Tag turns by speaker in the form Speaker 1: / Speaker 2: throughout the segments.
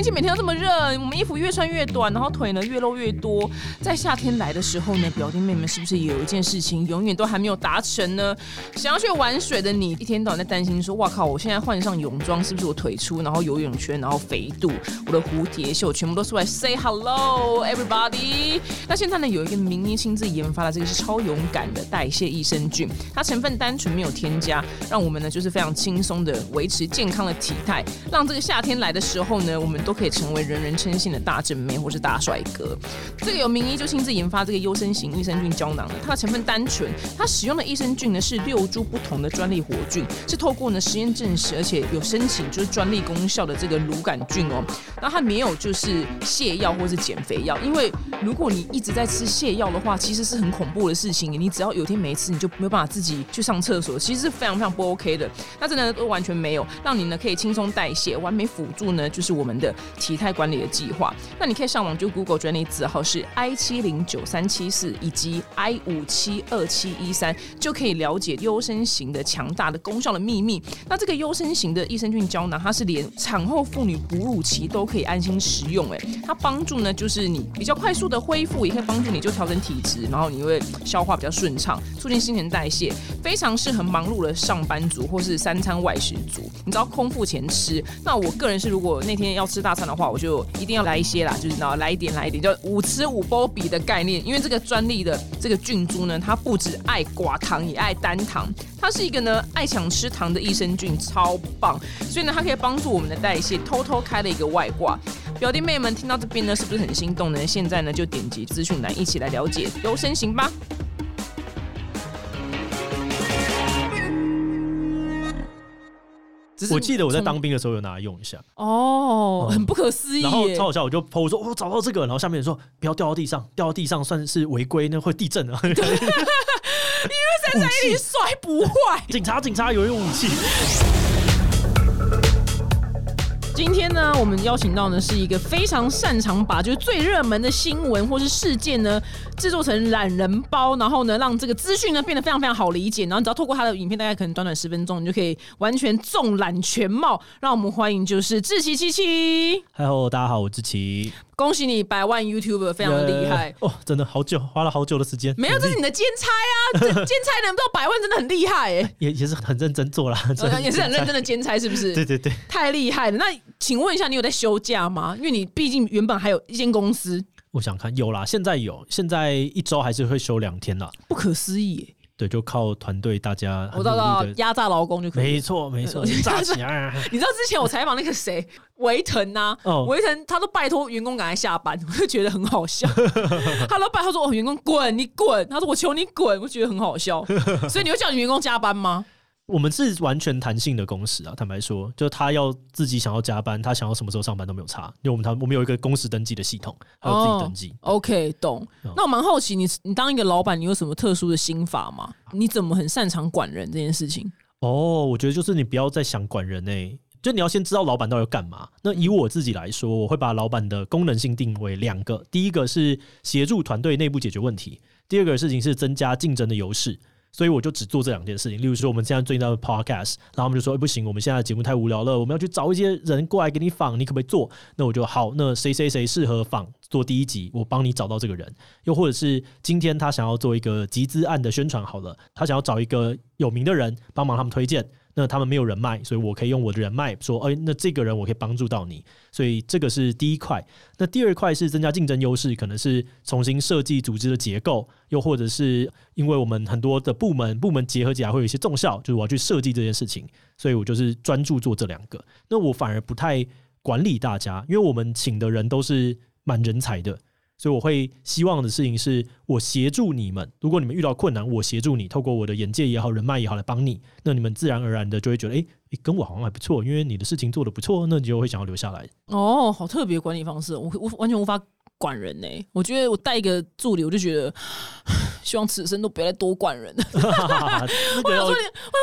Speaker 1: 天气每天都这么热，我们衣服越穿越短，然后腿呢越露越多。在夏天来的时候呢，表弟妹妹是不是也有一件事情永远都还没有达成呢？想要去玩水的你，一天到晚在担心说：哇靠！我现在换上泳装，是不是我腿粗，然后游泳圈，然后肥肚，我的蝴蝶袖全部都出来？Say hello everybody！那现在呢，有一个名医亲自研发的这个是超勇敢的代谢益生菌，它成分单纯没有添加，让我们呢就是非常轻松的维持健康的体态，让这个夏天来的时候呢，我们都可以成为人人称羡的大正妹或是大帅哥。这个有名医就亲自研发这个优生型益生菌胶囊的，它的成分单纯，它使用的益生菌呢是六株不同的专利活菌，是透过呢实验证实，而且有申请就是专利功效的这个乳杆菌哦。那它没有就是泻药或是减肥药，因为如果你一直在吃泻药的话，其实是很恐怖的事情。你只要有天没吃，你就没有办法自己去上厕所，其实是非常非常不 OK 的。那真的都完全没有，让你呢可以轻松代谢，完美辅助呢就是我们的体态管理的计划。那你可以上网就 Google 专利字号是 I 七零九三七四以及 I 五七二七一三，就可以了解优生型的强大的功效的秘密。那这个优生型的益生菌胶囊，它是连产后妇女哺乳期都可以安心食用。哎，它帮助呢就是你比较快速的恢复，也可以帮助你就调整体质，然后你会消化比较顺畅，促进新陈代谢，非常适合忙碌的上班族或是三餐外食族。你知道空腹前吃，那我个人是如果那天要吃大餐的话，我就一定要来一些啦，就是然后来一点来一点，就五吃五波比的概念。因为这个专利的这个菌株呢，它不止爱寡糖，也爱单糖，它是一个呢爱抢吃糖的益生菌，超棒。所以呢，它可以帮助我们的代谢，偷偷开了一个外挂。表弟妹们听到这边呢，是不是很心动呢？现在呢，就点击资讯栏一起来了解优生型吧。
Speaker 2: 我记得我在当兵的时候有拿来用一下，
Speaker 1: 哦，很不可思议。
Speaker 2: 然后超好笑，我就我说，我找到这个，然后下面说不要掉到地上，掉到地上算是违规，那会地震啊。因为
Speaker 1: 在在里摔不坏。
Speaker 2: 警察，警察，有用武器。
Speaker 1: 今天呢，我们邀请到呢是一个非常擅长把就是最热门的新闻或是事件呢制作成懒人包，然后呢让这个资讯呢变得非常非常好理解，然后你只要透过他的影片，大概可能短短十分钟，你就可以完全纵览全貌。让我们欢迎就是志奇七七。
Speaker 2: Hello，大家好，我志奇。
Speaker 1: 恭喜你百万 YouTuber，非常的厉害
Speaker 2: 哦！真的好久，花了好久的时间。
Speaker 1: 没有，这是你的兼差啊！兼差能到百万，真的很厉害哎！
Speaker 2: 也也是很认真做了，
Speaker 1: 也是很认真的兼差，是不是？
Speaker 2: 对对对，
Speaker 1: 太厉害了！那请问一下，你有在休假吗？因为你毕竟原本还有一间公司。
Speaker 2: 我想看有啦，现在有，现在一周还是会休两天啦。
Speaker 1: 不可思议。
Speaker 2: 对，就靠团队大家，
Speaker 1: 我知道压榨劳工就可以。
Speaker 2: 没错，没错，炸起来！
Speaker 1: 你知道之前我采访那个谁 维腾呐，维腾他都拜托员工赶快下班，我就觉得很好笑。他都拜托说：“哦员工滚，你滚。”他说：“我求你滚。”我觉得很好笑。所以你会叫你员工加班吗？
Speaker 2: 我们是完全弹性的工时啊，坦白说，就他要自己想要加班，他想要什么时候上班都没有差，因为我们他我们有一个工时登记的系统，还有自己登记。
Speaker 1: OK，懂。那我蛮好奇，你你当一个老板，你有什么特殊的心法吗？你怎么很擅长管人这件事情？
Speaker 2: 哦，我觉得就是你不要再想管人诶，就你要先知道老板到底要干嘛。那以我自己来说，我会把老板的功能性定为两个，第一个是协助团队内部解决问题，第二个事情是增加竞争的优势。所以我就只做这两件事情。例如说，我们现在最近在 podcast，然后我们就说，哎，不行，我们现在节目太无聊了，我们要去找一些人过来给你访，你可不可以做？那我就好，那谁谁谁适合访做第一集，我帮你找到这个人。又或者是今天他想要做一个集资案的宣传，好了，他想要找一个有名的人帮忙他们推荐。那他们没有人脉，所以我可以用我的人脉说，哎，那这个人我可以帮助到你，所以这个是第一块。那第二块是增加竞争优势，可能是重新设计组织的结构，又或者是因为我们很多的部门部门结合起来会有一些重效，就是我要去设计这件事情，所以我就是专注做这两个。那我反而不太管理大家，因为我们请的人都是蛮人才的。所以我会希望的事情是我协助你们，如果你们遇到困难，我协助你，透过我的眼界也好、人脉也好来帮你，那你们自然而然的就会觉得，哎，跟我好像还不错，因为你的事情做的不错，那你就会想要留下来。
Speaker 1: 哦，好特别管理方式，我我完全无法管人呢。我觉得我带一个助理，我就觉得。
Speaker 3: 希望此生都不要再多管人 我想说，你，我说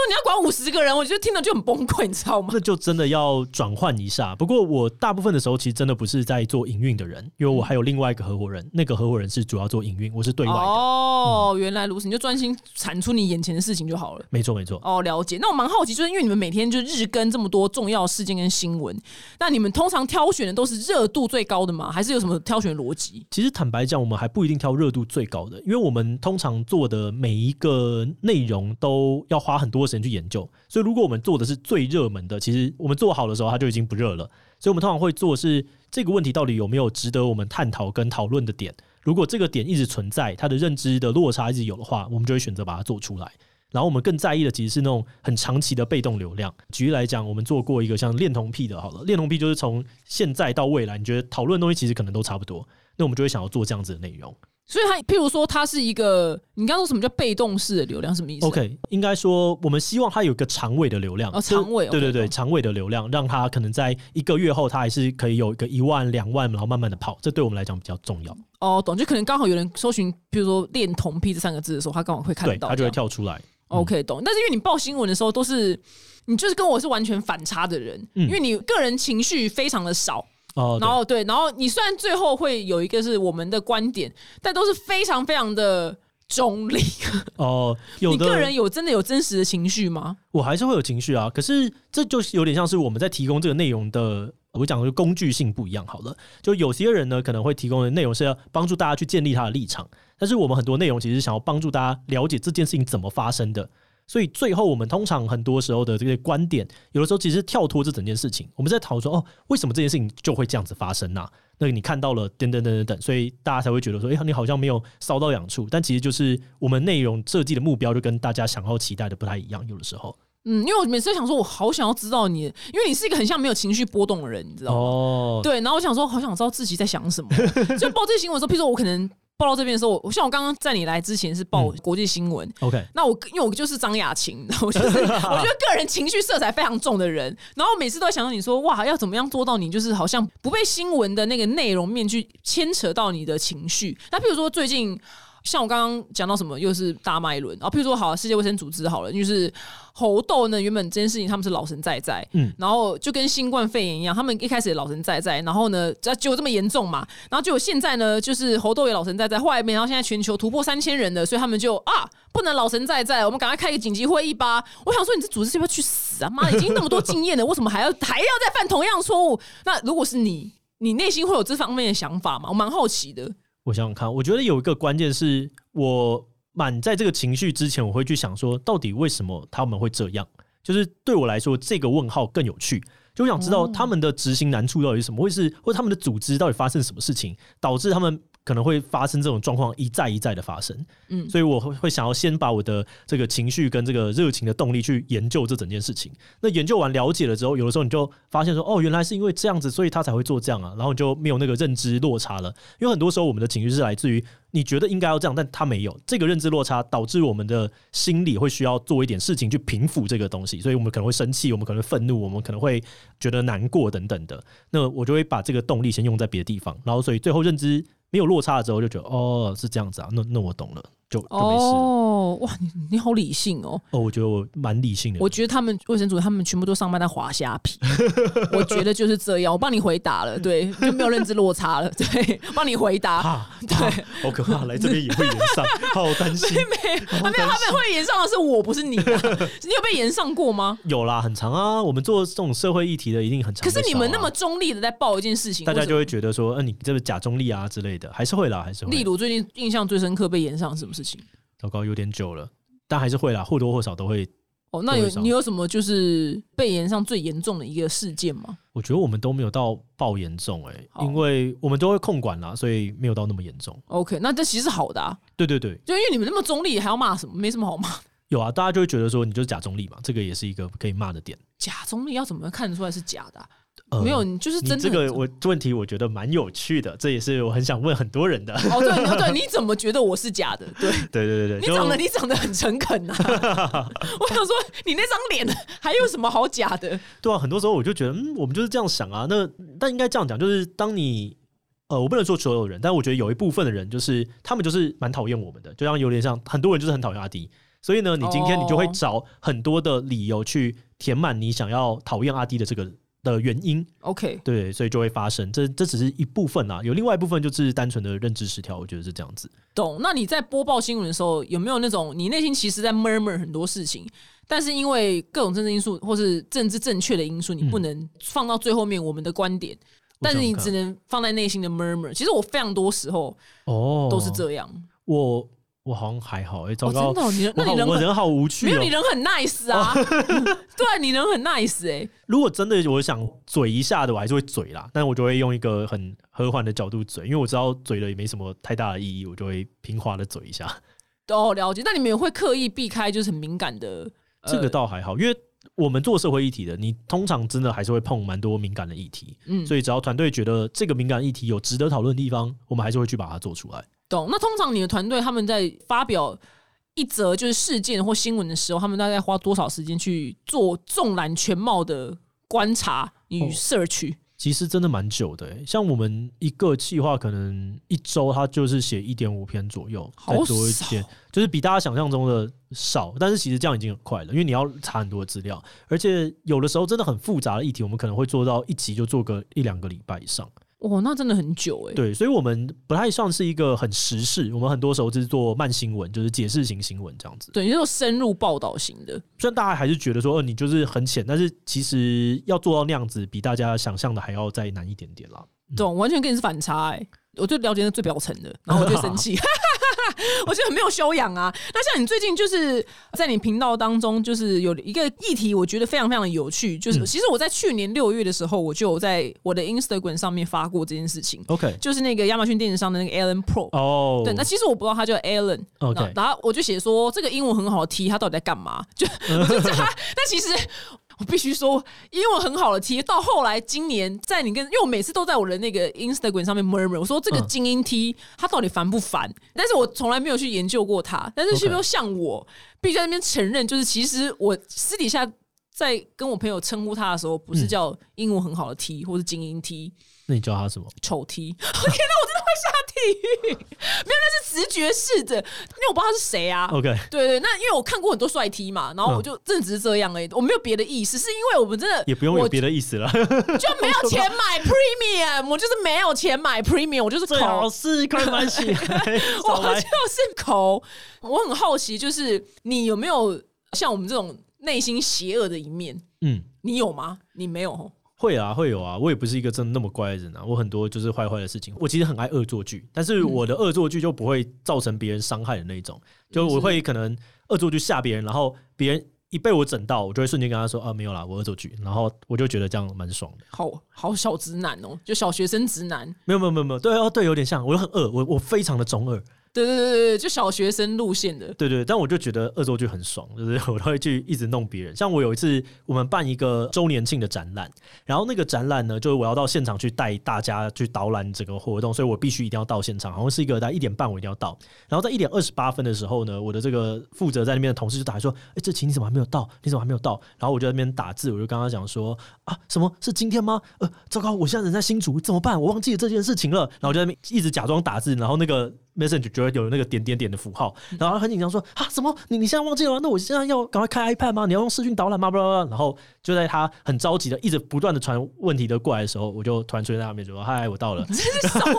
Speaker 3: 你要管五十个人，我觉得听了就很崩溃，你知道吗？
Speaker 2: 那就真的要转换一下。不过我大部分的时候其实真的不是在做营运的人，因为我还有另外一个合伙人，那个合伙人是主要做营运，我是对外的。
Speaker 3: 哦，原来如此，你就专心产出你眼前的事情就好了。
Speaker 2: 没错没错。
Speaker 3: 哦，了解。那我蛮好奇，就是因为你们每天就日更这么多重要事件跟新闻，那你们通常挑选的都是热度最高的吗？还是有什么挑选逻辑？
Speaker 2: 其实坦白讲，我们还不一定挑热度最高的，因为我们通通常做的每一个内容都要花很多时间去研究。所以如果我们做的是最热门的，其实我们做好的时候它就已经不热了。所以我们通常会做是这个问题到底有没有值得我们探讨跟讨论的点。如果这个点一直存在，它的认知的落差一直有的话，我们就会选择把它做出来。然后我们更在意的其实是那种很长期的被动流量。举例来讲，我们做过一个像恋童癖的，好了，恋童癖就是从现在到未来，你觉得讨论的东西其实可能都差不多，那我们就会想要做这样子的内容。
Speaker 3: 所以它，譬如说，它是一个，你刚刚说什么叫被动式的流量，什么意思
Speaker 2: OK，应该说我们希望它有一个长尾的流量，
Speaker 3: 哦长尾
Speaker 2: 对对对，
Speaker 3: 懂
Speaker 2: 长尾的流量，让它可能在一个月后，它还是可以有一个一万、两万，然后慢慢的跑，这对我们来讲比较重要。
Speaker 3: 哦，懂，就可能刚好有人搜寻，比如说“恋童癖”这三个字的时候，他刚好会看，到，
Speaker 2: 他就会。跳出来。
Speaker 3: OK，懂。但是因为你报新闻的时候都是，你就是跟我是完全反差的人，
Speaker 2: 嗯
Speaker 3: 因为你个人情绪非常的少，
Speaker 2: 哦，
Speaker 3: 然后对，然后你虽然最后会有一个是我们的观点，但都是非常非常的中立。
Speaker 2: 对哦，有的
Speaker 3: 你个人有真的有真实的情绪吗？
Speaker 2: 我还是会有情绪啊，可是这就是有点像是我们在提供这个内容的，我讲的工具性不一样。好了，就有些人呢可能会提供的内容是要帮助大家去建立他的立场，但是我们很多内容其实想要帮助大家了解这件事情怎么发生的。所以最后我们通常很多时候的这些观点，有的时候其实跳脱这整件事情，我们在讨论说哦，为什么这件事情就会这样子发生呐、那个你看到了，等等等等等，所以大家才会觉得说，哎、你好像没有搔到痒处，但其实就是我们内容设计的目标就跟大家想要期待的不太一样，有的时候。
Speaker 3: 嗯，因为我每次都想说，我好想要知道你，因为你是一个很像没有情绪波动的人，你知道吗？
Speaker 2: 哦，
Speaker 3: 对，然后我想说，好想知道自己在想什么。就报这些新闻的时候，譬如说我可能报到这边的时候，我我像我刚刚在你来之前是报
Speaker 2: 嗯
Speaker 3: 国际新闻
Speaker 2: ，OK，
Speaker 3: 那我因为我就是张雅琴，我就是 我觉得个人情绪色彩非常重的人，然后每次都在想到你说哇，要怎么样做到你就是好像不被新闻的那个内容面去牵扯到你的情绪。那譬如说最近。像我刚刚讲到什么，又是大脉轮，然后譬如说好，世界卫生组织好了，就是猴痘呢，原本这件事情他们是老神在在，
Speaker 2: 嗯
Speaker 3: 然后就跟新冠肺炎一样，他们一开始也老神在在，然后呢，只结果这么严重嘛，然后结果现在呢，就是猴痘也老神在在，后来没想到现在全球突破三千人了，所以他们就啊，不能老神在在，我们赶快开一个紧急会议吧。我想说，你这组织是不是要去死啊？妈，已经那么多经验了，为什么还要还要再犯同样错误？那如果是你，你内心会有这方面的想法吗？我蛮好奇的。
Speaker 2: 我想想看，我觉得有一个关键是我满在这个情绪之前，我会去想说，到底为什么他们会这样？就是对我来说，这个问号更有趣。就我想知道
Speaker 3: 哦
Speaker 2: 他们的执行难处到底是什么，会是或他们的组织到底发生什么事情，导致他们可能会发生这种状况一再一再的发生。
Speaker 3: 嗯
Speaker 2: 所以我会会想要先把我的这个情绪跟这个热情的动力去研究这整件事情。那研究完了解了之后，有的时候你就发现说，哦，原来是因为这样子，所以他才会做这样啊，然后你就没有那个认知落差了。因为很多时候我们的情绪是来自于你觉得应该要这样，但他没有这个认知落差，导致我们的心理会需要做一点事情去平复这个东西，所以我们可能会生气，我们可能会愤怒，我们可能会觉得难过等等的。那我就会把这个动力先用在别的地方，然后所以最后认知没有落差了之后，就觉得哦是这样子啊，那那我懂了，就就没事了。
Speaker 3: 哦，哇，你你好理性哦。
Speaker 2: 哦，我觉得我蛮理性的。
Speaker 3: 我觉得他们卫生组他们全部都上班在滑虾皮，我觉得就是这样。我帮你回答了，对，就没有认知落差了，对，帮你回答。
Speaker 2: 啊，
Speaker 3: 对
Speaker 2: 啊好可怕！来这边也会延上，好担心。
Speaker 3: 没有，没有，他们会延上的是我，不是你、啊。你有被延上过吗？
Speaker 2: 有啦，很长啊。我们做这种社会议题的，一定很长、
Speaker 3: 可是你们那么，中立的在报一件事情，
Speaker 2: 大家就会觉得说，嗯、你这个假中立啊之类的，还是会啦，还是会。
Speaker 3: 例如最近印象最深刻被延上什么事情？
Speaker 2: 糟糕，有点久了，但还是会啦，或多或少都会。
Speaker 3: 哦，那有你有什么就是被延上最严重的一个事件吗？
Speaker 2: 我觉得我们都没有到爆严重哎、
Speaker 3: 好
Speaker 2: 因为我们都会控管啦，所以没有到那么严重。
Speaker 3: OK，那这其实是好的啊，
Speaker 2: 对对对，
Speaker 3: 就因为你们那么中立，还要骂什么？没什么好骂。
Speaker 2: 有啊，大家就会觉得说你就是假中立嘛，这个也是一个可以骂的点。
Speaker 3: 假中立要怎么看得出来是假的啊、
Speaker 2: 呃
Speaker 3: 没有，你就是真的
Speaker 2: 这个我问题，我觉得蛮有趣的，这也是我很想问很多人的。
Speaker 3: 哦，对，哦对，你 怎么觉得我是假的？对
Speaker 2: 对对对对，
Speaker 3: 你长得你长得很诚恳呐、我想说，你那张脸还有什么好假的？
Speaker 2: 对啊，很多时候我就觉得，嗯，我们就是这样想啊。那但应该这样讲，就是当你呃，我不能说所有人，但我觉得有一部分的人，就是他们就是蛮讨厌我们的，就像有点像很多人就是很讨厌阿迪，所以呢，你今天你就会
Speaker 3: 哦
Speaker 2: 找很多的理由去填满你想要讨厌阿迪的这个的原因
Speaker 3: ，OK，
Speaker 2: 对，所以就会发生。这这只是一部分啊，有另外一部分就是单纯的认知失调，我觉得是这样子。
Speaker 3: 懂。那你在播报新闻的时候，有没有那种你内心其实在 murmur 很多事情，但是因为各种政治因素或是政治正确的因素，你不能放到最后面我们的观点，但是你只能放在内心的 murmur。其实我非常多时候
Speaker 2: 哦，
Speaker 3: 都是这样。
Speaker 2: 我我好像还好，哎、糟
Speaker 3: 哦，
Speaker 2: 糕，
Speaker 3: 真的哦、你人
Speaker 2: 我好
Speaker 3: 那你人
Speaker 2: 我人好无趣
Speaker 3: 没有，
Speaker 2: 哦
Speaker 3: 你。人很 nice 啊。对啊，你人很 nice 哎、
Speaker 2: 如果真的我想嘴一下的，我还是会嘴啦，但我就会用一个很和缓的角度嘴，因为我知道嘴了也没什么太大的意义，我就会平滑的嘴一下。
Speaker 3: 哦，了解。那你们也会刻意避开就是很敏感的，呃
Speaker 2: 这个倒还好，因为我们做社会议题的，你通常真的还是会碰蛮多敏感的议题，
Speaker 3: 嗯，
Speaker 2: 所以只要团队觉得这个敏感议题有值得讨论的地方，我们还是会去把它做出来。
Speaker 3: 懂。那通常你的团队他们在发表一则就是事件或新闻的时候，他们大概花多少时间去做纵览全貌的观察与
Speaker 2: 哦
Speaker 3: search？、
Speaker 2: 其实真的蛮久的、欸，像我们一个计划可能一周，他就是写一点五篇左右，
Speaker 3: 好
Speaker 2: 再多一
Speaker 3: 少
Speaker 2: 点，就是比大家想象中的少。但是其实这样已经很快了，因为你要查很多资料，而且有的时候真的很复杂的议题，我们可能会做到一集就做个一两个礼拜以上。
Speaker 3: 哦，那真的很久哎、
Speaker 2: 对，所以我们不太像是一个很时事，我们很多时候就是做慢新闻，就是解释型新闻这样子。
Speaker 3: 对，你是深入报道型的。
Speaker 2: 虽然大家还是觉得说，呃，你就是很浅，但是其实要做到那样子，比大家想象的还要再难一点点啦。
Speaker 3: 懂，完全跟你是反差哎、我就了解那最表层的，然后我就生气，我觉得很没有修养啊。那像你最近就是在你频道当中，就是有一个议题，我觉得非常非常的有趣，就是、
Speaker 2: 嗯
Speaker 3: 其实我在去年六月的时候，我就有在我的 Instagram 上面发过这件事情
Speaker 2: ，OK，
Speaker 3: 就是那个亚马逊电子商的那个 Alan Pro。
Speaker 2: 哦，
Speaker 3: 对，那其实我不知道他叫
Speaker 2: Alan，OK
Speaker 3: 然后我就写说这个英文很好的 T，他到底在干嘛？就我 就他，但其实我必须说，英文很好的 T，到后来今年在你跟，因为我每次都在我的那个 Instagram 上面 murmur，我说这个
Speaker 2: 嗯
Speaker 3: 精英 T 他到底烦不烦？但是我从来没有去研究过他，但是是不是像我必须在那边承认，就是其实我私底下。在跟我朋友称呼他的时候，不是
Speaker 2: 嗯
Speaker 3: 叫英文很好的 T，、或是精英 T，
Speaker 2: 那你叫他什么？
Speaker 3: 丑 T。天哪，我真的会下地狱！没有，那是直觉式的，因为我不知道他是谁啊。
Speaker 2: OK，
Speaker 3: 对对，那因为我看过很多帅 T 嘛，然后我就正只是这样而已，我没有别的意思，是因为我们真的
Speaker 2: 也不用有别的意思了。
Speaker 3: 就没有钱买 Premium，我就是没有钱买 Premium，我就是
Speaker 2: 最好
Speaker 3: 抠，
Speaker 2: 是开关系，
Speaker 3: 我就是口。我很好奇，就是你有没有像我们这种内心邪恶的一面？
Speaker 2: 嗯，
Speaker 3: 你有吗？你没有吼？
Speaker 2: 会啊，会有啊。我也不是一个真的那么乖的人啊，我很多就是坏坏的事情。我其实很爱恶作剧，但是我的恶作剧就不会造成别人伤害的那种。就我会可能恶作剧吓别人，然后别人一被我整到，我就会瞬间跟他说啊，没有啦，我恶作剧。然后我就觉得这样蛮爽的。
Speaker 3: 好好小直男哦，就小学生直男。
Speaker 2: 没有没有没有没有，对哦对，有点像，我就很恶，我我非常的中二。
Speaker 3: 对对对对，就小学生路线的。
Speaker 2: 对对，但我就觉得恶作剧很爽，就是 我都会去一直弄别人。像我有一次，我们办一个周年庆的展览，然后那个展览呢，就是我要到现场去带大家去导览整个活动，所以我必须一定要到现场，好像是一个在一点半我一定要到。然后在一点二十八分的时候呢，我的这个负责在那边的同事就打来说：“哎，这琴你怎么还没有到？你怎么还没有到？”然后我就在那边打字，我就跟他讲说：“啊，什么是今天吗？呃，糟糕，我现在人在新竹，怎么办？我忘记了这件事情了。”然后我就在那边一直假装打字，然后那个 Messenger 就会有那个点点点的符号，然后他很紧张说啊什么你你现在忘记了吗？那我现在要赶快开 iPad 吗？你要用视讯导览吗？巴拉巴拉。然后就在他很着急的一直不断的传问题的过来的时候，我就突然出现在他面前说嗨，我到了。
Speaker 3: 你是中二，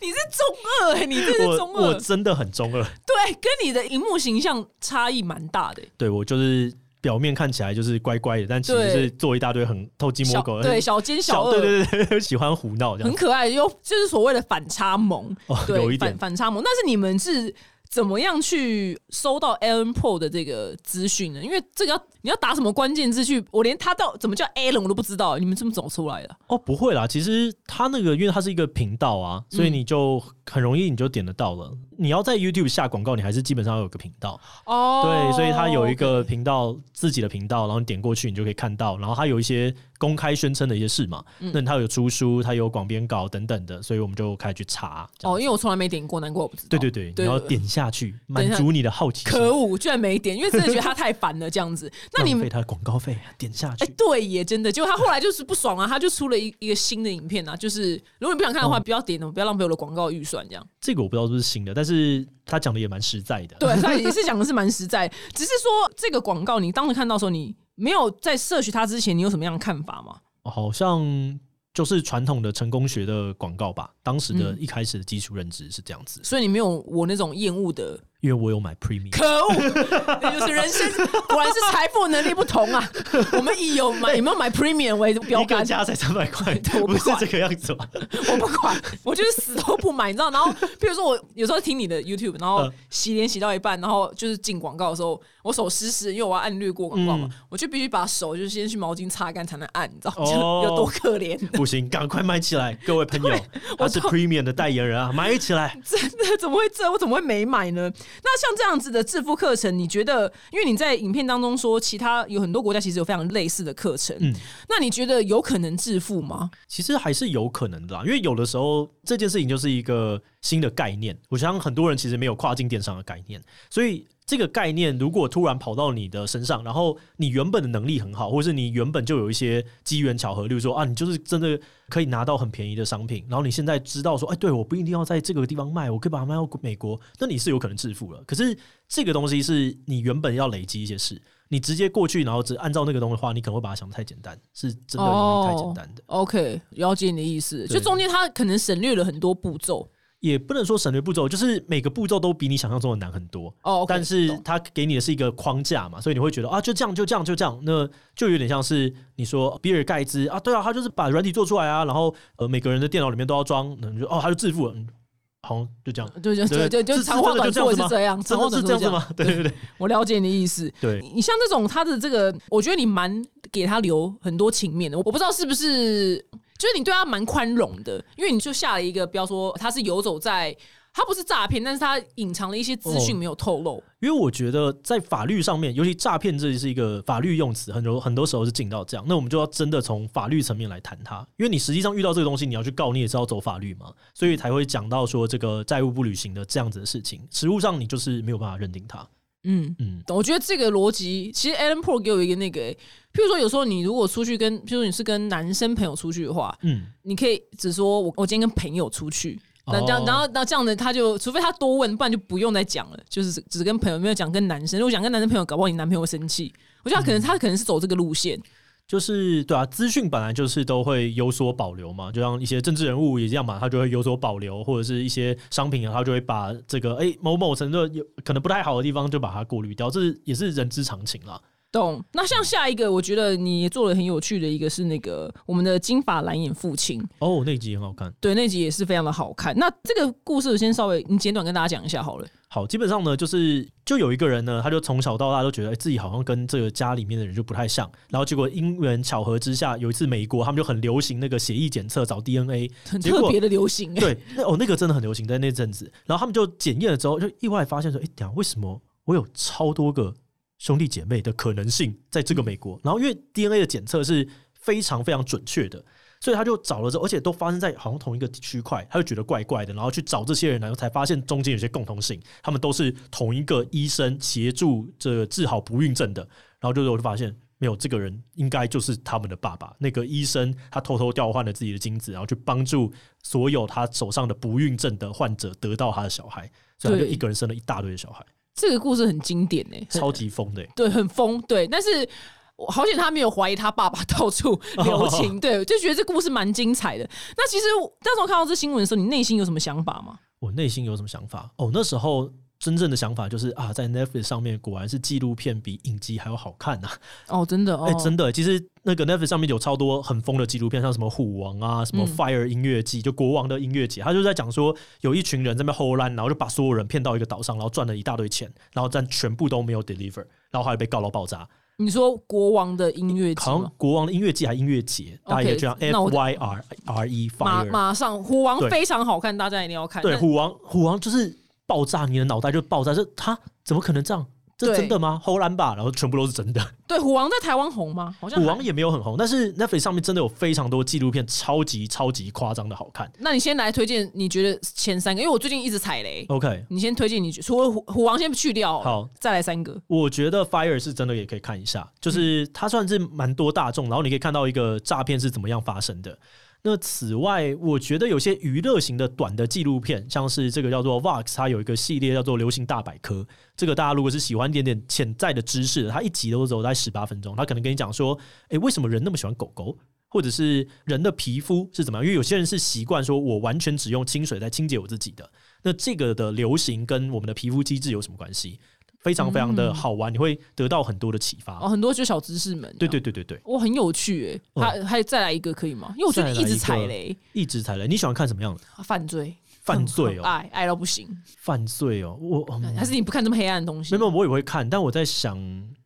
Speaker 3: 你是中二哎、你这是中二，
Speaker 2: 我我真的很中二，
Speaker 3: 对，跟你的荧幕形象差异蛮大的、
Speaker 2: 对我就是表面看起来就是乖乖的，但其实是做一大堆很偷鸡摸狗的，
Speaker 3: 对小奸小恶，
Speaker 2: 对对对对，喜欢胡闹。
Speaker 3: 很可爱，又就是所谓的反差萌，
Speaker 2: 哦，
Speaker 3: 对，
Speaker 2: 有一点
Speaker 3: 反反差萌。但是你们是怎么样去收到 Alan Pro 的这个资讯呢？因为这个要你要打什么关键字去，我连他到怎么叫 Alan 我都不知道，你们怎么走出来的？
Speaker 2: 哦，不会啦，其实他那个因为它是一个频道啊，所以
Speaker 3: 嗯
Speaker 2: 你就很容易你就点得到了。你要在 YouTube 下广告，你还是基本上要有个频道。
Speaker 3: 哦
Speaker 2: 对，所以它有一个频道自己的频道，然后你点过去，你就可以看到。然后它有一些公开宣称的一些事嘛。
Speaker 3: 嗯
Speaker 2: 那他有出书，他有广编稿等等的，所以我们就开始去查。
Speaker 3: 哦，因为我从来没点过，难怪我不知道。
Speaker 2: 对对对，
Speaker 3: 对
Speaker 2: 你要点下去，满足你的好奇心。
Speaker 3: 可恶，居然没点，因为真的觉得他太烦了这样子。那你们
Speaker 2: 浪费他的广告费，点下去
Speaker 3: 哎、
Speaker 2: 去。
Speaker 3: 对耶，真的，结果他后来就是不爽啊，他就出了一一个新的影片啊，就是如果你不想看的话，不要点哦，不要浪费我的广告预算这样。
Speaker 2: 这个我不知道是不是新的，但是他讲的也蛮实在的。
Speaker 3: 对，他也是讲的是蛮实在，只是说这个广告你当时看到的时候，你没有在摄取它之前，你有什么样的看法吗？
Speaker 2: 好像就是传统的成功学的广告吧。当时的
Speaker 3: 嗯
Speaker 2: 一开始的基础认知是这样子，
Speaker 3: 所以你没有我那种厌恶的，
Speaker 2: 因为我有买 Premium。
Speaker 3: 可恶，就是人生，果然是财富能力不同啊。我们以有买有没有买 Premium 为标
Speaker 2: 一个
Speaker 3: 杆，
Speaker 2: 加才三百块，
Speaker 3: 我不
Speaker 2: 是这个样子吧？
Speaker 3: 我不管，我就是死都不买，你知道？然后，比如说我有时候听你的 YouTube，然后
Speaker 2: 嗯
Speaker 3: 洗脸洗到一半，然后就是进广告的时候，我手湿湿，因为我要按略过广告嘛，
Speaker 2: 嗯
Speaker 3: 我就必须把手就是先去毛巾擦干才能按，你知道？有多可怜？
Speaker 2: 不行，赶快买起来，各位朋友，我是 Premium 的代言人啊，买起来。
Speaker 3: 真的怎么会这？我怎么会没买呢？那像这样子的致富课程，你觉得？因为你在影片当中说，其他有很多国家其实有非常类似的课程，
Speaker 2: 嗯
Speaker 3: 那你觉得有可能致富吗？
Speaker 2: 其实还是有可能的啦，因为有的时候这件事情就是一个新的概念，我相信很多人其实没有跨境电商的概念，所以这个概念如果突然跑到你的身上，然后你原本的能力很好，或是你原本就有一些机缘巧合，例如说啊，你就是真的可以拿到很便宜的商品，然后你现在知道说，哎，对，我不一定要在这个地方卖，我可以把它卖到美国，那你是有可能致富了。可是这个东西是你原本要累积一些事。你直接过去，然后只按照那个东西的话，你可能会把它想的太简单，是真的容易太简单的。
Speaker 3: OK，了解你的意思，就中间他可能省略了很多步骤。
Speaker 2: 也不能说省略步骤，就是每个步骤都比你想象中的难很多。
Speaker 3: 哦
Speaker 2: 但是
Speaker 3: 懂
Speaker 2: 它给你的是一个框架嘛，所以你会觉得啊，就这样，就这样，就这样，那就有点像是你说比尔盖茨啊，对啊，他就是把软体做出来啊，然后呃每个人的电脑里面都要装，那你就哦，他就致富了，嗯，好像就这样，
Speaker 3: 对对对对，就长话短说
Speaker 2: 真的就这样子吗
Speaker 3: 是这样，长话短说
Speaker 2: 是这样？吗？对对对
Speaker 3: 我了解你的意思。
Speaker 2: 对，
Speaker 3: 你像这种他的这个，我觉得你蛮给他留很多情面的。我我不知道是不是，就是你对他蛮宽容的，因为你就下了一个标说他是游走在，他不是诈骗，但是他隐藏了一些资讯没有透露。
Speaker 2: 因为我觉得在法律上面，尤其诈骗这是一个法律用词，很多很多时候是进到这样。那我们就要真的从法律层面来谈它，因为你实际上遇到这个东西，你要去告，你也是要走法律嘛，所以才会讲到说这个债务不履行的这样子的事情，实务上你就是没有办法认定它。
Speaker 3: 嗯。
Speaker 2: 嗯，
Speaker 3: 我觉得这个逻辑，其实 Alan Pro 给我一个那个、欸，譬如说有时候你如果出去跟，譬如说你是跟男生朋友出去的话，
Speaker 2: 嗯，
Speaker 3: 你可以只说我我今天跟朋友出去，那这样，
Speaker 2: 哦
Speaker 3: 然后那这样的他就，除非他多问，不然就不用再讲了，就是只只跟朋友没有讲跟男生。如果讲跟男生朋友，搞不好你男朋友会生气。我觉得他可能、他可能是走这个路线，
Speaker 2: 就是对啊，资讯本来就是都会有所保留嘛，就像一些政治人物也这样嘛，他就会有所保留，或者是一些商品啊，他就会把这个哎、某某程度有可能不太好的地方就把它过滤掉，这也是人之常情啦。
Speaker 3: 懂？那像下一个，我觉得你做了很有趣的一个是那个我们的金发蓝眼父亲，
Speaker 2: 哦，那集很好看。
Speaker 3: 对，那集也是非常的好看。那这个故事我先稍微你简短跟大家讲一下好了。
Speaker 2: 好，基本上呢，就是就有一个人呢，他就从小到大都觉得、哎自己好像跟这个家里面的人就不太像，然后结果因缘巧合之下，有一次美国他们就很流行那个血液检测找 DNA，
Speaker 3: 很特别的流行、欸，
Speaker 2: 对，那哦那个真的很流行在那阵子，然后他们就检验了之后，就意外发现说，哎、等下为什么我有超多个兄弟姐妹的可能性在这个美国？然后因为 DNA 的检测是非常非常准确的。所以他就找了之后，而且都发生在好像同一个区块，他就觉得怪怪的，然后去找这些人，然后才发现中间有些共同性，他们都是同一个医生协助这个治好不孕症的，然后就我就发现没有这个人应该就是他们的爸爸，那个医生他偷偷调换了自己的精子，然后去帮助所有他手上的不孕症的患者得到他的小孩，所以他就一个人生了一大堆的小孩，
Speaker 3: 这个故事很经典诶、很
Speaker 2: 超级疯的欸、
Speaker 3: 对，很疯，对，但是。我好险他没有怀疑他爸爸到处留情，对，就觉得这故事蛮精彩的。那其实那时候看到这新闻的时候，你内心有什么想法吗？
Speaker 2: 我内心有什么想法？哦，那时候真正的想法就是啊，在 Netflix 上面果然是纪录片比影集还要好看呐、
Speaker 3: 哦，真的，哦，
Speaker 2: 哎、真的，其实那个 Netflix 上面有超多很疯的纪录片，像什么虎王啊，什么
Speaker 3: 嗯
Speaker 2: Fire 音乐季，就国王的音乐节，他就在讲说有一群人在那边后烂，然后就把所有人骗到一个岛上，然后赚了一大堆钱，然后但全部都没有 deliver，然后后来被告到爆炸。
Speaker 3: 你说国王的音乐季
Speaker 2: 好像？国王的音乐季还音乐节，大家也这样 F Y R R E
Speaker 3: 马
Speaker 2: Fire。
Speaker 3: 马上，虎王非常好看，大家一定要看。
Speaker 2: 对，虎王虎王就是爆炸，你的脑袋就爆炸，这他怎么可能这样？这真的吗？荷兰吧，然后全部都是真的。
Speaker 3: 对，虎王在台湾红吗？好像
Speaker 2: 虎王也没有很红，但是 Netflix 上面真的有非常多纪录片，超级超级夸张的好看。
Speaker 3: 那你先来推荐，你觉得前三个？因为我最近一直踩雷
Speaker 2: ，OK，
Speaker 3: 你先推荐你觉除了虎虎王先去掉，
Speaker 2: 好，
Speaker 3: 再来三个。
Speaker 2: 我觉得 Fire 是真的也可以看一下，就是它算是蛮多大众，然后你可以看到一个诈骗是怎么样发生的。那此外，我觉得有些娱乐型的短的纪录片，像是这个叫做 Vox，它有一个系列叫做《流行大百科》。这个大家如果是喜欢一点点潜在的知识，它一集都只有在十八分钟，它可能跟你讲说，诶，为什么人那么喜欢狗狗？或者是人的皮肤是怎么样？因为有些人是习惯说，我完全只用清水在清洁我自己的。那这个的流行跟我们的皮肤机制有什么关系？非常非常的好玩，你会得到很多的启发。
Speaker 3: 哦，很多就小知识们。
Speaker 2: 对对对对对，
Speaker 3: 我，很有趣诶。
Speaker 2: 嗯
Speaker 3: 还还再来一个可以吗？因为我最近一直踩雷，
Speaker 2: 一直踩雷。你喜欢看什么样的
Speaker 3: 犯罪，
Speaker 2: 犯罪哦？
Speaker 3: 爱爱到不行。
Speaker 2: 犯罪哦，我嗯
Speaker 3: 还是你不看这么黑暗的东西？
Speaker 2: 没有，我也会看，但我在想，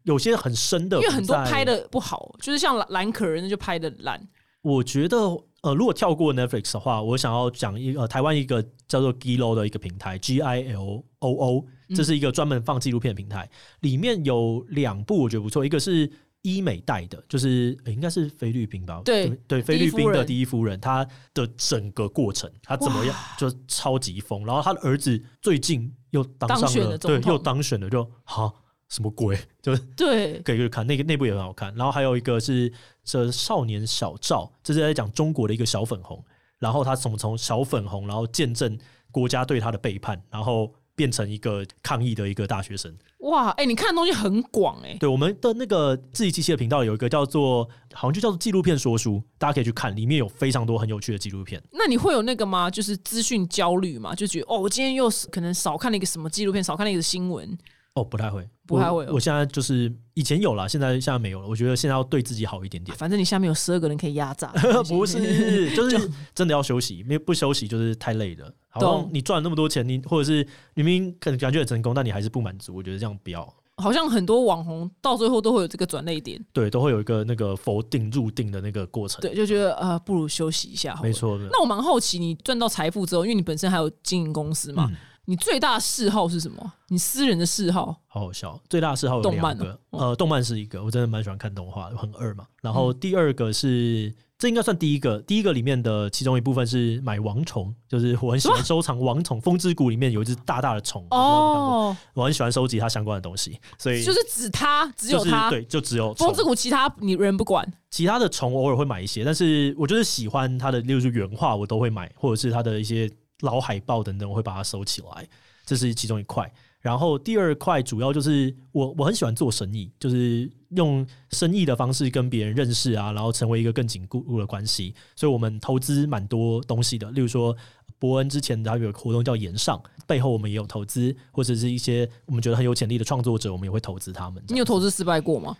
Speaker 2: 有些很深的，
Speaker 3: 因为很多拍，的不好，就是像蓝蓝可人那就拍的烂。
Speaker 2: 我觉得呃，如果跳过 Netflix 的话，我想要讲一个、呃、台湾一个叫做 Gilo 的一个平台，G I L O O，这是一个专门放纪录片的平台，里面有两部我觉得不错，一个是。医美带的，就是、呃应该是菲律宾吧？
Speaker 3: 对
Speaker 2: 对，菲律宾的第一夫人，她的整个过程，她怎么样，就超级疯。然后她的儿子最近又当上了，对，又当选了，就哈什么鬼？就是
Speaker 3: 对，
Speaker 2: 可以去看那个那部也很好看。然后还有一个是这少年小赵，这是在讲中国的一个小粉红，然后他从从小粉红，然后见证国家对他的背叛，然后变成一个抗议的一个大学生。
Speaker 3: 哇，哎、你看的东西很广哎、
Speaker 2: 对我们的那个自己机器的频道有一个叫做好像就叫做纪录片说书，大家可以去看，里面有非常多很有趣的纪录片。
Speaker 3: 那你会有那个吗？就是资讯焦虑嘛？就觉得哦，我今天又是可能少看了一个什么纪录片，少看了一个新闻。
Speaker 2: 哦，不太会，
Speaker 3: 不太会哦
Speaker 2: 我。我现在就是以前有了，现在现在没有了。我觉得现在要对自己好一点点。
Speaker 3: 反正你下面有十二个人可以压榨，
Speaker 2: 不是，就是真的要休息，没有不休息就是太累了。好像
Speaker 3: 懂
Speaker 2: 你赚了那么多钱，你或者是明明可能感觉很成功，但你还是不满足，我觉得这样不要。
Speaker 3: 好像很多网红到最后都会有这个转泪点，
Speaker 2: 对，都会有一个那个否定入定的那个过程。
Speaker 3: 对，就觉得呃，不如休息一下好。
Speaker 2: 没。错。
Speaker 3: 那我蛮好奇，你赚到财富之后，因为你本身还有经营公司嘛，
Speaker 2: 嗯
Speaker 3: 你最大的嗜好是什么？你私人的嗜好？
Speaker 2: 好好笑。最大的嗜好有两个，
Speaker 3: 哦
Speaker 2: 呃，动漫是一个，我真的蛮喜欢看动画，很二嘛。然后
Speaker 3: 嗯
Speaker 2: 第二个是，这应该算第一个，第一个里面的其中一部分是买王虫，就是我很喜欢收藏王虫。风之谷里面有一只大大的虫，哦，
Speaker 3: 哦，
Speaker 2: 我很喜欢收集它相关的东西，所以
Speaker 3: 就是指它，只有它。
Speaker 2: 就是对，就只有虫
Speaker 3: 风之谷其他你人不管，
Speaker 2: 其他的虫偶尔会买一些，但是我就是喜欢它的，例如说原画我都会买，或者是它的一些老海报等等，我会把它收起来，这是其中一块。然后第二块主要就是我我很喜欢做生意，就是用生意的方式跟别人认识啊，然后成为一个更紧固的关系。所以我们投资蛮多东西的，例如说伯恩之前他有个活动叫延上，背后我们也有投资，或者是一些我们觉得很有潜力的创作者，我们也会投资他们。
Speaker 3: 你有投资失败过吗？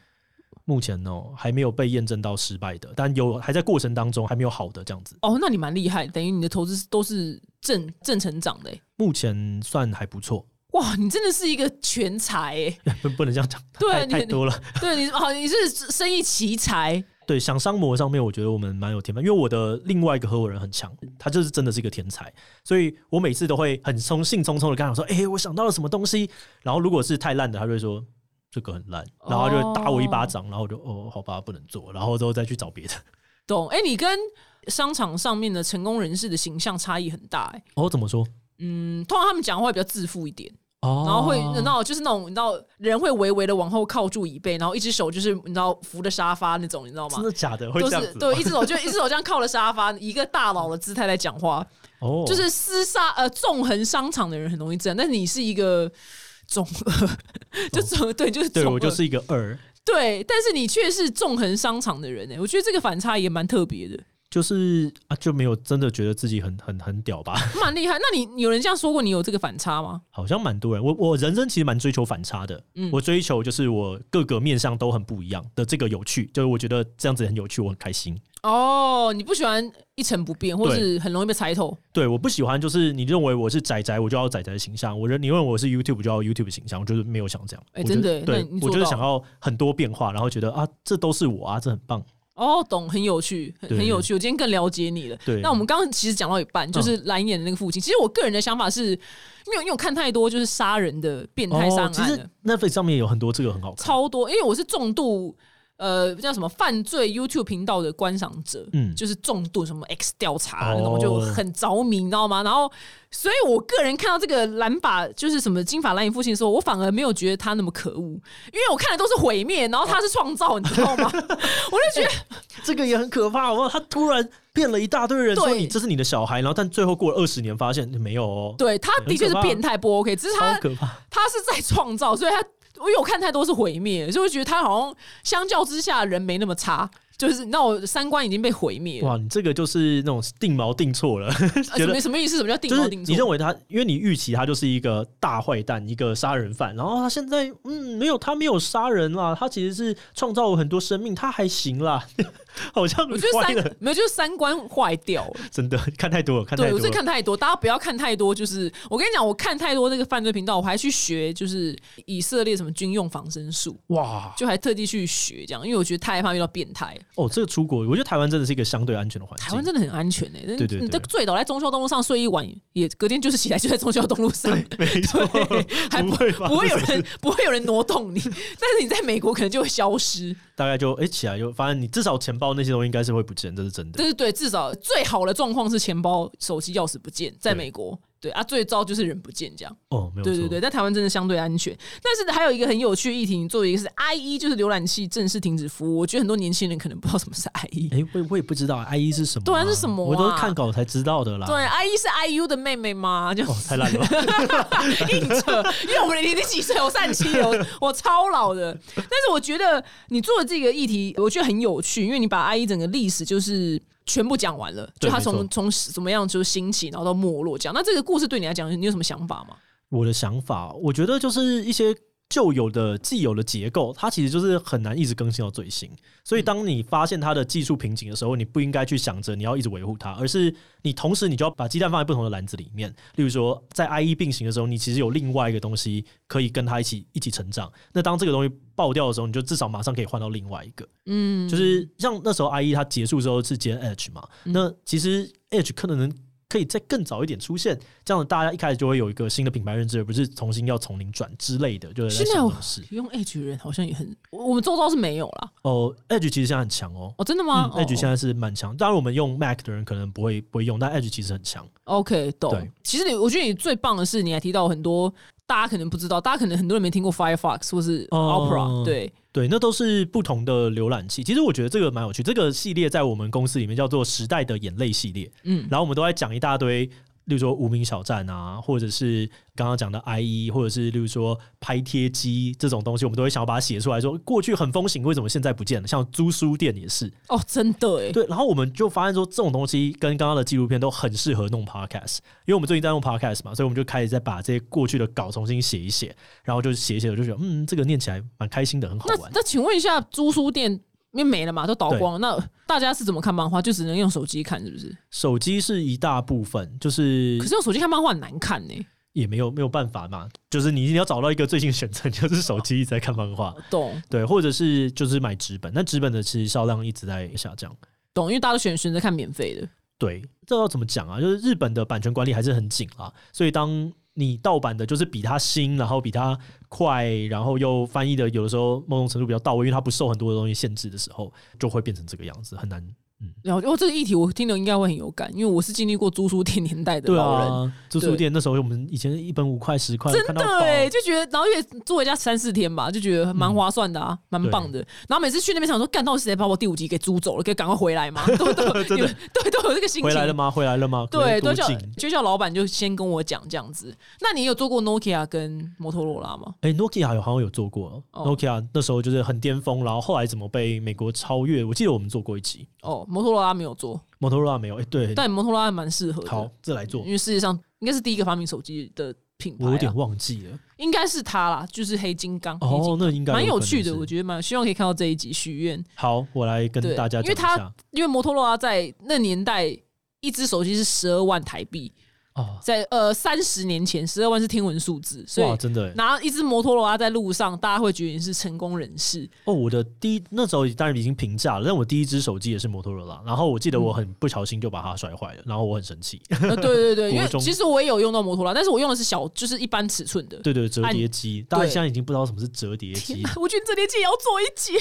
Speaker 2: 目前哦还没有被验证到失败的，但有还在过程当中，还没有好的这样子。
Speaker 3: 哦，那你蛮厉害，等于你的投资都是正正成长的欸。
Speaker 2: 目前算还不错，
Speaker 3: 哇，你真的是一个全才哎！
Speaker 2: 不 不能这样讲，太太多了。
Speaker 3: 对你好，你是生意奇才，
Speaker 2: 对，想商模上面，我觉得我们蛮有天分，因为我的另外一个合伙人很强，他就是真的是一个天才，所以我每次都会很冲兴冲冲的跟他讲说：“哎、我想到了什么东西。”然后如果是太烂的，他就会说。这个很烂，然后他就打我一巴掌，然后我就哦，好吧，不能做，然后之后再去找别的。
Speaker 3: 懂？哎、你跟商场上面的成功人士的形象差异很大哎。
Speaker 2: 哦，怎么说？
Speaker 3: 嗯，通常他们讲话比较自负一点，
Speaker 2: 哦，
Speaker 3: 然后会你知道就是那种你知道人会微微的往后靠住椅背，然后一只手就是你知道扶着沙发那种，你知道吗
Speaker 2: 真？的假的？会
Speaker 3: 都
Speaker 2: 这样子吗？
Speaker 3: 是对，一只手就一只手这样靠了沙发，一个大佬的姿态在讲话，
Speaker 2: 哦，
Speaker 3: 就是厮杀呃纵横商场的人很容易这样，但是你是一个总二，就总对，就是
Speaker 2: 哦对我就是一个二，
Speaker 3: 对，但是你却是纵横商场的人呢、我觉得这个反差也蛮特别的，
Speaker 2: 就是啊，就没有真的觉得自己很很很屌吧？
Speaker 3: 蛮厉害。那你有人这样说过你有这个反差吗？
Speaker 2: 好像蛮多人，我我人生其实蛮追求反差的，
Speaker 3: 嗯
Speaker 2: 我追求就是我各个面向都很不一样的这个有趣，就是我觉得这样子很有趣，我很开心。
Speaker 3: 哦，你不喜欢一成不变，或是很容易被猜透。
Speaker 2: 对，我不喜欢就是你认为我是仔仔，我就要仔仔的形象；我认你认为我是 YouTube 就要 YouTube 的形象，我就是没有想这样。
Speaker 3: 哎真的
Speaker 2: 对我就是想要很多变化，然后觉得啊，这都是我啊，这很棒。
Speaker 3: 哦，懂，很有趣，很很有趣。我今天更了解你了。
Speaker 2: 对
Speaker 3: 那我们刚刚其实讲到一半，就是蓝眼的那个父亲。其实我个人的想法是，因为因为我看太多就是杀人的变态杀
Speaker 2: 哦，其实，Netflix 上面有很多这个很好看。
Speaker 3: 超多。因为我是重度呃叫什么犯罪 YouTube 频道的观赏者，
Speaker 2: 嗯
Speaker 3: 就是重度什么 X 调查
Speaker 2: 哦
Speaker 3: 那种，我就很着迷，你知道吗？然后，所以我个人看到这个蓝发就是什么金发蓝眼父亲的时候，我反而没有觉得他那么可恶，因为我看的都是毁灭，然后他是创造，你知道吗？我就觉得。
Speaker 2: 这个也很可怕，好不好？他突然骗了一大堆人，说你这是你的小孩，然后但最后过了二十年，发现没有哦，
Speaker 3: 对他的确是变态不 OK，只是他
Speaker 2: 可怕。
Speaker 3: 他是在创造，所以他因为我看太多是毁灭，所以我觉得他好像相较之下人没那么差，就是那我三观已经被毁灭了。
Speaker 2: 哇，你这个就是那种定锚定错了，
Speaker 3: 啊
Speaker 2: 觉得
Speaker 3: 什么什么意思？什么叫定
Speaker 2: 就是
Speaker 3: 锚定错？
Speaker 2: 你认为他，因为你预期他就是一个大坏蛋，一个杀人犯，然后他现在嗯没有，他没有杀人啦，他其实是创造了很多生命，他还行啦，好像
Speaker 3: 我觉得三，没有，就是三观坏掉了。
Speaker 2: 真的看太多了，看太
Speaker 3: 对，我是。看太多，大家不要看太多。就是我跟你讲，我看太多那个犯罪频道，我还去学，就是以色列什么军用防身术，
Speaker 2: 哇
Speaker 3: 就还特地去学这样，因为我觉得太害怕遇到变态。
Speaker 2: 哦，这个出国，我觉得台湾真的是一个相对安全的环境。
Speaker 3: 台湾真的很安全诶、欸，
Speaker 2: 对对对
Speaker 3: 你这醉倒在中孝东路上睡一晚，也隔天就是起来就在中孝东路上，
Speaker 2: 没错，
Speaker 3: 还不
Speaker 2: 不会发
Speaker 3: 不会有人不会有人挪动你，但是你在美国可能就会消失。
Speaker 2: 大概就哎、起来就发现你至少钱包那些东西应该是会不见，这是真的。
Speaker 3: 对对对，至少最好的状况是钱包、手机、钥匙不见，在美国。对啊，最糟就是人不见这样。
Speaker 2: 哦，没有错，
Speaker 3: 对对对，在台湾真的相对安全。但是还有一个很有趣的议题，你作为一个是 IE，就是浏览器正式停止服务。我觉得很多年轻人可能不知道什么是 IE。
Speaker 2: 哎、我我也不知道 I E 是什么、
Speaker 3: 对啊是什么啊
Speaker 2: 我都是看稿才知道的啦。
Speaker 3: 对，IE 是 IU 的妹妹吗？就
Speaker 2: 哦，太烂了吧。
Speaker 3: 硬扯，因为我们你你几岁？我三十七了，我我超老的。但是我觉得你做的这个议题，我觉得很有趣，因为你把 IE 整个历史就是。全部讲完了，就他从从怎么样就是兴起，然后到没落讲。那这个故事对你来讲，你有什么想法吗？
Speaker 2: 我的想法，我觉得就是一些旧有的、既有的结构，它其实就是很难一直更新到最新。所以，当你发现它的技术瓶颈的时候，你不应该去想着你要一直维护它，而是你同时你就要把鸡蛋放在不同的篮子里面。例如说，在 IE 并行的时候，你其实有另外一个东西可以跟它一起一起成长。那当这个东西爆掉的时候，你就至少马上可以换到另外一个。
Speaker 3: 嗯，
Speaker 2: 就是像那时候 IE 它结束之后是接 Edge 嘛，
Speaker 3: 嗯
Speaker 2: 那其实 Edge 可能可以再更早一点出现，这样大家一开始就会有一个新的品牌认知，而不是重新要从零转之类的，就是
Speaker 3: 现在。用 Edge 的人好像也很，我我们周遭是没有啦。
Speaker 2: 哦，Edge 其实现在很强哦。
Speaker 3: 哦，真的
Speaker 2: 嗯
Speaker 3: 吗、嗯
Speaker 2: ，Edge 现在是蛮强，当然我们用 Mac 的人可能不会不会用，但 Edge 其实很强。
Speaker 3: OK 懂
Speaker 2: 对。
Speaker 3: 其实你，我觉得你最棒的是，你还提到很多大家可能不知道，大家可能很多人没听过 Firefox 或是
Speaker 2: 哦
Speaker 3: Opera，、对，
Speaker 2: 对，那都是不同的浏览器。其实我觉得这个蛮有趣，这个系列在我们公司里面叫做“时代的眼泪”系列。
Speaker 3: 嗯，
Speaker 2: 然后我们都在讲一大堆，例如说无名小站啊，或者是刚刚讲的 IE，或者是例如说拍贴机这种东西，我们都会想要把它写出来说，过去很风行，为什么现在不见了？像租书店也是，
Speaker 3: 哦，真的哎，
Speaker 2: 对。然后我们就发现说，这种东西跟刚刚的纪录片都很适合弄 podcast，因为我们最近在弄 podcast 嘛，所以我们就开始在把这些过去的稿重新写一写，然后就写一写，我就觉得嗯，这个念起来蛮开心的，很好玩。
Speaker 3: 那那请问一下，租书店因为没了嘛，都倒光了，那大家是怎么看漫画？就只能用手机看，是不是？
Speaker 2: 手机是一大部分，就是
Speaker 3: 可是用手机看漫画很难看呢、
Speaker 2: 也没有没有办法嘛，就是你一定要找到一个最近选择，就是手机一直在看漫画。
Speaker 3: 懂
Speaker 2: 对，或者是就是买纸本，那纸本的其实销量一直在下降。
Speaker 3: 懂，因为大家都选选择看免费的。
Speaker 2: 对，这要怎么讲啊？就是日本的版权管理还是很紧啊，所以当你盗版的，就是比它新，然后比它快，然后又翻译的有的时候某种程度比较到位，因为它不受很多的东西限制的时候，就会变成这个样子，很难。
Speaker 3: 然后，哦，这个议题我听了应该会很有感，因为我是经历过租书店年代的
Speaker 2: 对
Speaker 3: 老人。
Speaker 2: 啊，租书店那时候我们以前一本五块十块，
Speaker 3: 真的哎，就觉得，然后也住回家三四天吧，就觉得蛮划算的啊，蛮、棒的。然后每次去那边想说，干到底谁把我第五集给租走了，可以赶快回来嘛，都都
Speaker 2: 真的
Speaker 3: 你们对都有这个心情。
Speaker 2: 回来了吗？回来了吗？
Speaker 3: 对，都叫就叫老板就先跟我讲这样子。那你有做过 Nokia 跟摩托罗拉吗？
Speaker 2: 哎、n o k i a 有好像有做过、
Speaker 3: 哦
Speaker 2: n o k i a 那时候就是很巅峰，然后后来怎么被美国超越？我记得我们做过一集，
Speaker 3: 哦，摩托罗拉没有做，
Speaker 2: 摩托罗拉没有。哎、对，
Speaker 3: 但摩托罗拉蛮适合的。
Speaker 2: 好，这来做
Speaker 3: 因。为世界上应该是第一个发明手机的品牌、啊，
Speaker 2: 我有点忘记了。
Speaker 3: 应该是它啦，就是黑金刚。黑
Speaker 2: 哦，那应该
Speaker 3: 蛮有趣的，我觉得蛮希望可以看到这一集许愿，
Speaker 2: 好，我来跟
Speaker 3: 对
Speaker 2: 大家
Speaker 3: 因为它
Speaker 2: 讲一下。
Speaker 3: 因为摩托罗拉在那年代一只手机是十二万台币，
Speaker 2: 哦，
Speaker 3: 在呃三十年前，十二万是天文数字，所
Speaker 2: 哇，
Speaker 3: 以
Speaker 2: 真的耶。
Speaker 3: 拿一只摩托罗拉在路上，大家会觉得你是成功人士。
Speaker 2: 哦，我的第一那时候当然已经平价了，但我第一只手机也是摩托罗拉，然后我记得我很不小心就把它摔坏了，然后我很生气。
Speaker 3: 呃，对对对，因为其实我也有用到摩托罗拉，但是我用的是小，就是一般尺寸的。
Speaker 2: 对对，折叠机，大家
Speaker 3: 对。
Speaker 2: 现在已经不知道什么是折叠机。
Speaker 3: 我觉得折叠机也要做一集，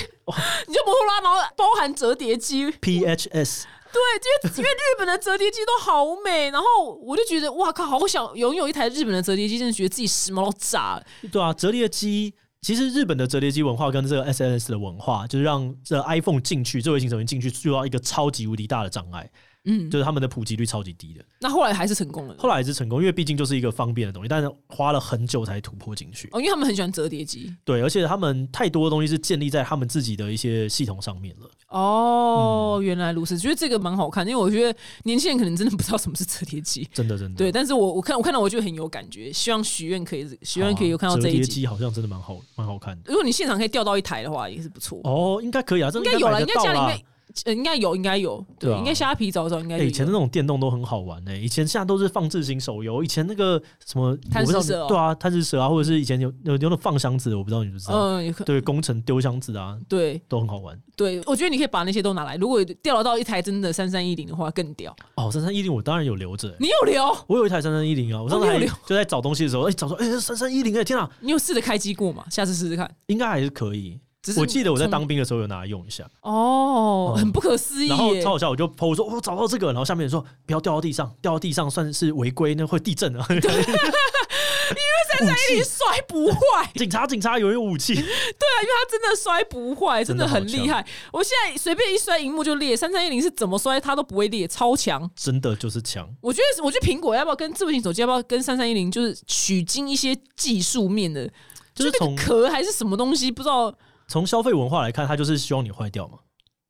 Speaker 3: 你就摩托罗拉，然后包含折叠机
Speaker 2: ，，PHS
Speaker 3: 对，因为因为日本的折叠机都好美，然后我就觉得哇靠，好想拥有一台日本的折叠机，真的觉得自己时髦到炸。
Speaker 2: 对啊，折叠机。其实日本的折叠机文化跟这个 SNS 的文化，就是让这 iPhone 进去，智慧型手机进去遇到一个超级无敌大的障碍，
Speaker 3: 嗯，
Speaker 2: 就是他们的普及率超级低的。
Speaker 3: 那后来还是成功了。
Speaker 2: 后来还是成功，因为毕竟就是一个方便的东西，但是花了很久才突破进去。
Speaker 3: 哦，因为他们很喜欢折叠机。
Speaker 2: 对，而且他们太多的东西是建立在他们自己的一些系统上面了。
Speaker 3: 哦，原来如此，觉得这个蛮好看，因为我觉得年轻人可能真的不知道什么是折叠机。
Speaker 2: 真的真的。
Speaker 3: 对，但是我我看我看到我就很有感觉，希望许愿可以，许愿可以有看到
Speaker 2: 啊折叠
Speaker 3: 这一集。
Speaker 2: 机好像真的蛮好蛮好看的。
Speaker 3: 如果你现场可以调到一台的话，也是不错。
Speaker 2: 哦，应该可以啊，这
Speaker 3: 应该有了，应该家里应该呃应该有，应该有，对，应该虾皮找找应该。
Speaker 2: 以前的那种电动都很好玩呢、以前现在都是放置型手游，以前那个什么
Speaker 3: 贪吃蛇哦
Speaker 2: 对啊，贪吃蛇啊，或者是以前有有有那种放箱子的，我不知道你知不知道？
Speaker 3: 嗯，
Speaker 2: 对，工程丢箱子啊，
Speaker 3: 对
Speaker 2: 都很好玩。
Speaker 3: 对，我觉得你可以把那些都拿来。如果调得到一台真的三三一零的话，更屌。
Speaker 2: 哦，三三一零我当然有留着、欸
Speaker 3: 你有留？
Speaker 2: 我有一台三三一零啊，我上次还在找东西的时候，哎、找说，哎、三三一零，哎，天啊，
Speaker 3: 你有试着开机过吗？下次试试看。
Speaker 2: 应该还是可以。我记得我在当兵的时候有拿来用一下，
Speaker 3: 哦，
Speaker 2: 嗯
Speaker 3: 很不可思议
Speaker 2: 然后。超好笑，我就 PO 说，哦我找到这个，然后下面人说不要掉到地上，掉到地上算是违规，那会地震啊。
Speaker 3: 因为三三一零摔不坏，
Speaker 2: 警察，警察，有人有武器。
Speaker 3: 对啊，因为它真的摔不坏，真的很厉害。我现在随便一摔，荧幕就裂。三三一零是怎么摔它都不会裂，超强。
Speaker 2: 真的就是强，
Speaker 3: 我觉得，我觉得苹果要不要跟智慧型手机要不要跟三三一零就是取经一些技术面的，
Speaker 2: 就是从
Speaker 3: 那个壳还是什么东西，不知道。
Speaker 2: 从消费文化来看，它就是希望你坏掉嘛。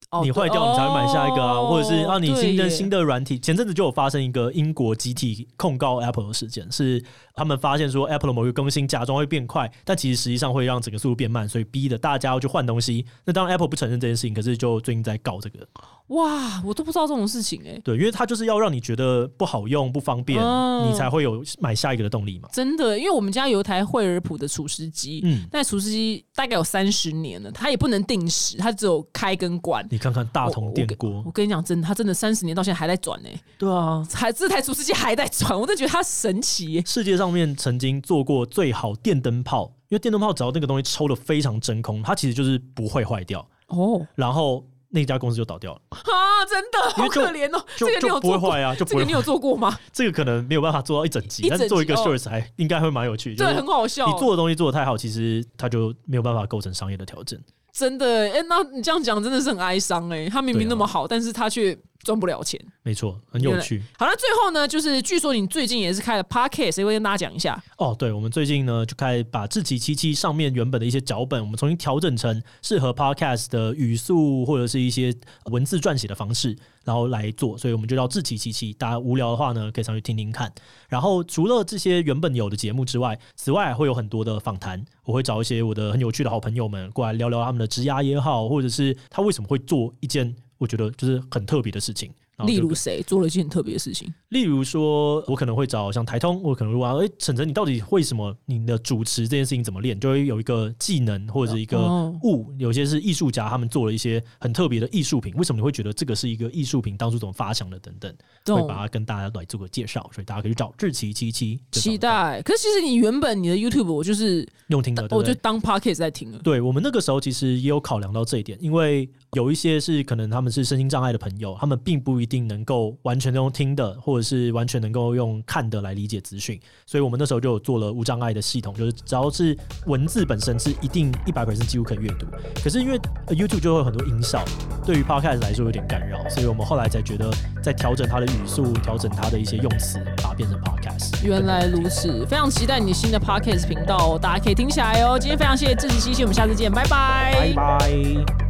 Speaker 3: 哦
Speaker 2: 你坏掉，你才会买下一个啊，
Speaker 3: 哦
Speaker 2: 或者是啊，你新的新的软体。前阵子就有发生一个英国集体控告 Apple 的事件，是他们发现说 Apple 的某一个更新假装会变快，但其实实际上会让整个速度变慢，所以逼的大家要去换东西。那当然 Apple 不承认这件事情，可是就最近在告这个，
Speaker 3: 哇，我都不知道这种事情哎、
Speaker 2: 对，因为它就是要让你觉得不好用、不方便，
Speaker 3: 哦
Speaker 2: 你才会有买下一个的动力嘛。
Speaker 3: 真的，因为我们家有一台惠而浦的除湿机，
Speaker 2: 嗯，
Speaker 3: 那除湿机大概有三十年了，它也不能定时，它只有开跟关。
Speaker 2: 你看看大同电
Speaker 3: 我
Speaker 2: 锅
Speaker 3: 我，跟你讲，真的，它真的三十年到现在还在转呢、
Speaker 2: 对啊，
Speaker 3: 还这台除湿机还在转，我真的觉得它神奇耶、
Speaker 2: 世界上面曾经做过最好电灯泡，因为电灯泡只要那个东西抽的非常真空，它其实就是不会坏掉，
Speaker 3: 哦。
Speaker 2: 然后那家公司就倒掉了，
Speaker 3: 啊，真的好可怜哦、这个你有做过？
Speaker 2: 不会坏啊，就不会坏
Speaker 3: 这个你有做过吗？
Speaker 2: 这个可能没有办法做到一整集，但是做一个 shorts 还应该会蛮有趣，就
Speaker 3: 对，很好笑。
Speaker 2: 你做的东西做的太好，其实它就没有办法构成商业的调整。
Speaker 3: 真的，哎、那你这样讲真的是很哀伤哎、他明明那么好，但是他却赚不了钱。
Speaker 2: 没错，很有趣
Speaker 3: 好了，最后呢，就是据说你最近也是开了 podcast，也会跟大家讲一下。
Speaker 2: 哦。对，我们最近呢就开始把志奇七七上面原本的一些脚本，我们重新调整成适合 podcast 的语速或者是一些文字撰写的方式，然后来做，所以我们就叫志奇七七。大家无聊的话呢，可以上去听听看。然后除了这些原本有的节目之外，此外会有很多的访谈，我会找一些我的很有趣的好朋友们过来聊聊他们的职涯也好，或者是他为什么会做一件我觉得就是很特别的事情。
Speaker 3: 例如谁做了一件很特别的事情？
Speaker 2: 例如说，我可能会找像台通，我可能会问，哎、晨晨，你到底为什么你的主持这件事情怎么练？就会有一个技能或者是一个
Speaker 3: 哦
Speaker 2: 物，有些是艺术家，他们做了一些很特别的艺术品，为什么你会觉得这个是一个艺术品？当初怎么发想的？等等，会
Speaker 3: 懂
Speaker 2: 把它跟大家来做个介绍，所以大家可以去找志奇七七，
Speaker 3: 期待。可是其实你原本你的 YouTube 我就是
Speaker 2: 用听的，对不对？
Speaker 3: 我就当 podcast 在听了。
Speaker 2: 对我们那个时候其实也有考量到这一点，因为有一些是可能他们是身心障碍的朋友，他们并不一定能够完全用听的，或者是完全能够用看的来理解资讯，所以我们那时候就有做了无障碍的系统，就是只要是文字本身是一定一百 percent 几乎可以阅读，可是因为呃 YouTube 就会有很多音效，对于 Podcast 来说有点干扰，所以我们后来才觉得在调整它的语速，调整它的一些用词，把它变成 Podcast。
Speaker 3: 原来如此，非常期待你新的 podcast 频道哦，大家可以听起来哦。今天非常谢谢志奇七七，我们下次见，拜拜
Speaker 2: 拜拜。